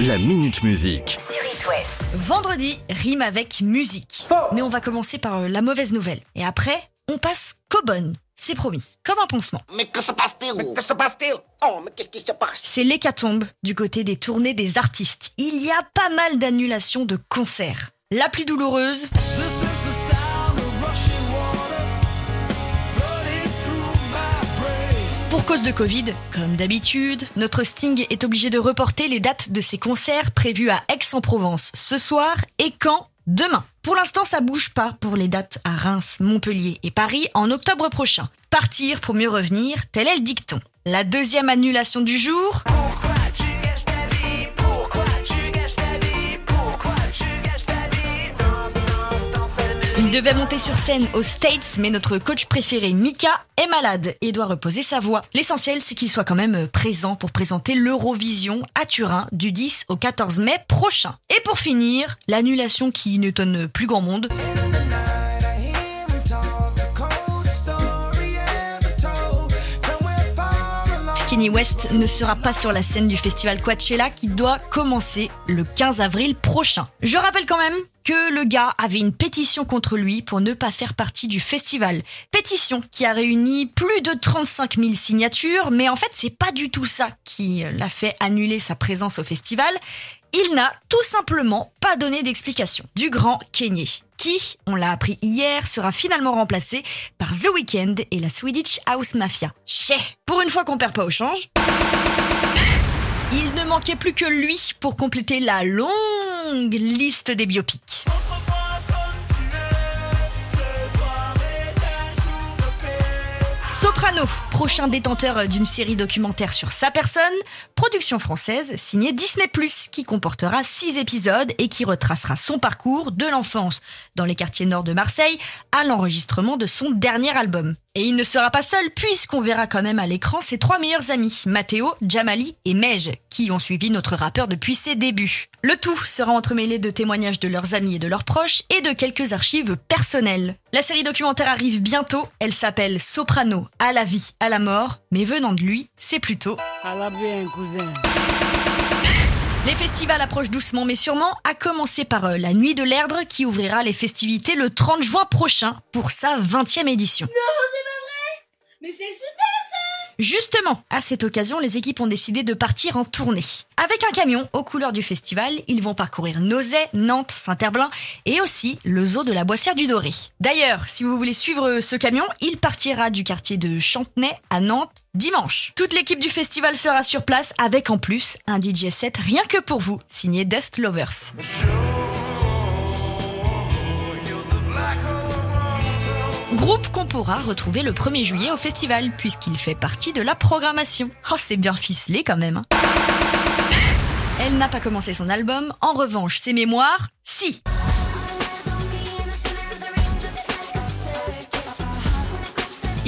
La Minute Musique. sur It West. Vendredi rime avec musique. Mais on va commencer par euh, la mauvaise nouvelle. Et après, on passe qu'aux bonnes. C'est promis. Comme un pansement. Mais que se passe-t-il? Mais que se passe-t-il? Oh, mais qu'est-ce qui se passe? C'est l'hécatombe du côté des tournées des artistes. Il y a pas mal d'annulations de concerts. La plus douloureuse, Pour cause de Covid, comme d'habitude, notre Sting est obligé de reporter les dates de ses concerts prévus à Aix-en-Provence ce soir et quand Demain. Pour l'instant, ça bouge pas pour les dates à Reims, Montpellier et Paris en octobre prochain. Partir pour mieux revenir, tel est le dicton. La deuxième annulation du jour, Il devait monter sur scène aux States, mais notre coach préféré, Mika, est malade et doit reposer sa voix. L'essentiel, c'est qu'il soit quand même présent pour présenter l'Eurovision à Turin du 10 au 14 mai prochain. Et pour finir, l'annulation qui n'étonne plus grand monde. Kenny West ne sera pas sur la scène du festival Coachella qui doit commencer le 15 avril prochain. Je rappelle quand même que le gars avait une pétition contre lui pour ne pas faire partie du festival. Pétition qui a réuni plus de 35 000 signatures, mais en fait c'est pas du tout ça qui l'a fait annuler sa présence au festival. Il n'a tout simplement pas donné d'explication. Du grand Kenny qui, on l'a appris hier, sera finalement remplacé par The Weeknd et la Swedish House Mafia. Chais Pour une fois qu'on perd pas au change. Il ne manquait plus que lui pour compléter la longue liste des biopics. Soprano, prochain détenteur d'une série documentaire sur sa personne, production française signée Disney ⁇ qui comportera six épisodes et qui retracera son parcours de l'enfance dans les quartiers nord de Marseille à l'enregistrement de son dernier album. Et il ne sera pas seul puisqu'on verra quand même à l'écran ses trois meilleurs amis, Matteo, Jamali et Mej, qui ont suivi notre rappeur depuis ses débuts. Le tout sera entremêlé de témoignages de leurs amis et de leurs proches et de quelques archives personnelles. La série documentaire arrive bientôt, elle s'appelle Soprano, à la vie, à la mort, mais venant de lui, c'est plutôt... À la bien, cousin. Les festivals approchent doucement mais sûrement, à commencer par euh, la Nuit de l'Erdre qui ouvrira les festivités le 30 juin prochain pour sa 20e édition. Mais c'est super Justement, à cette occasion, les équipes ont décidé de partir en tournée. Avec un camion aux couleurs du festival, ils vont parcourir Nozay, Nantes, Saint-Herblain et aussi le zoo de la Boissière du Doré. D'ailleurs, si vous voulez suivre ce camion, il partira du quartier de Chantenay à Nantes dimanche. Toute l'équipe du festival sera sur place avec en plus un DJ set rien que pour vous, signé Dust Lovers. Groupe qu'on pourra retrouver le 1er juillet au festival, puisqu'il fait partie de la programmation. Oh, c'est bien ficelé quand même. hein. Elle n'a pas commencé son album, en revanche, ses mémoires, si.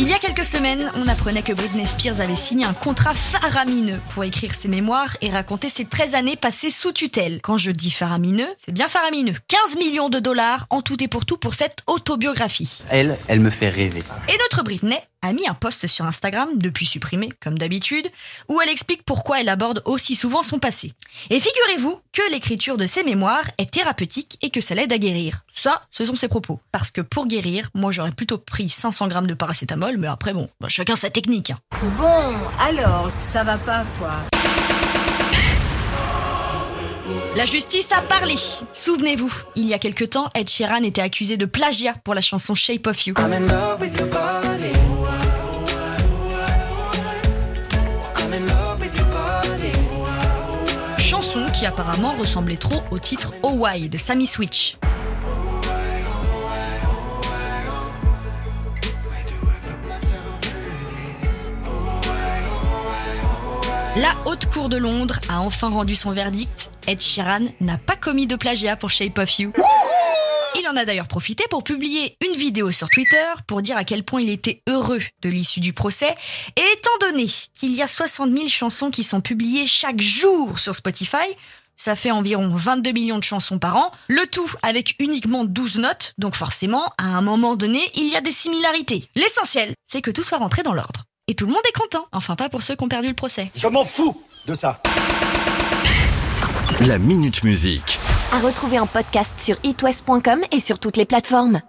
Il y a quelques semaines, on apprenait que Britney Spears avait signé un contrat faramineux pour écrire ses mémoires et raconter ses 13 années passées sous tutelle. Quand je dis faramineux, c'est bien faramineux. 15 millions de dollars en tout et pour tout pour cette autobiographie. Elle, elle me fait rêver. Et notre Britney a mis un post sur Instagram, depuis supprimé, comme d'habitude, où elle explique pourquoi elle aborde aussi souvent son passé. Et figurez-vous que l'écriture de ses mémoires est thérapeutique et que ça l'aide à guérir. Ça, ce sont ses propos. Parce que pour guérir, moi j'aurais plutôt pris 500 grammes de paracétamol, mais après bon, bah, chacun sa technique. hein. Bon, alors, ça va pas quoi La justice a parlé. Souvenez-vous, il y a quelque temps, Ed Sheeran était accusé de plagiat pour la chanson Shape of You. Apparemment ressemblait trop au titre Oh Why de Sammy Switch. La Haute Cour de Londres a enfin rendu son verdict. Ed Sheeran n'a pas commis de plagiat pour Shape of You. Il en a d'ailleurs profité pour publier une vidéo sur Twitter pour dire à quel point il était heureux de l'issue du procès. Et étant donné qu'il y a 60 000 chansons qui sont publiées chaque jour sur Spotify, ça fait environ 22 millions de chansons par an, le tout avec uniquement 12 notes, donc forcément, à un moment donné, il y a des similarités. L'essentiel, c'est que tout soit rentré dans l'ordre. Et tout le monde est content, enfin pas pour ceux qui ont perdu le procès. Je m'en fous de ça La Minute Musique. À retrouver en podcast sur itwest.com et sur toutes les plateformes.